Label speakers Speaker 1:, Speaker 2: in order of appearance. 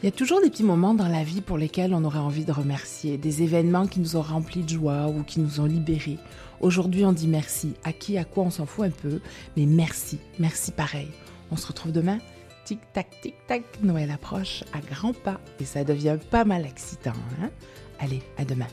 Speaker 1: Il y a toujours des petits moments dans la vie pour lesquels on aurait envie de remercier, des événements qui nous ont remplis de joie ou qui nous ont libérés. Aujourd'hui, on dit merci. À qui, à quoi, on s'en fout un peu, mais merci, merci pareil. On se retrouve demain. Tic-tac, tic-tac, Noël approche à grands pas et ça devient pas mal excitant. Hein Allez, à demain.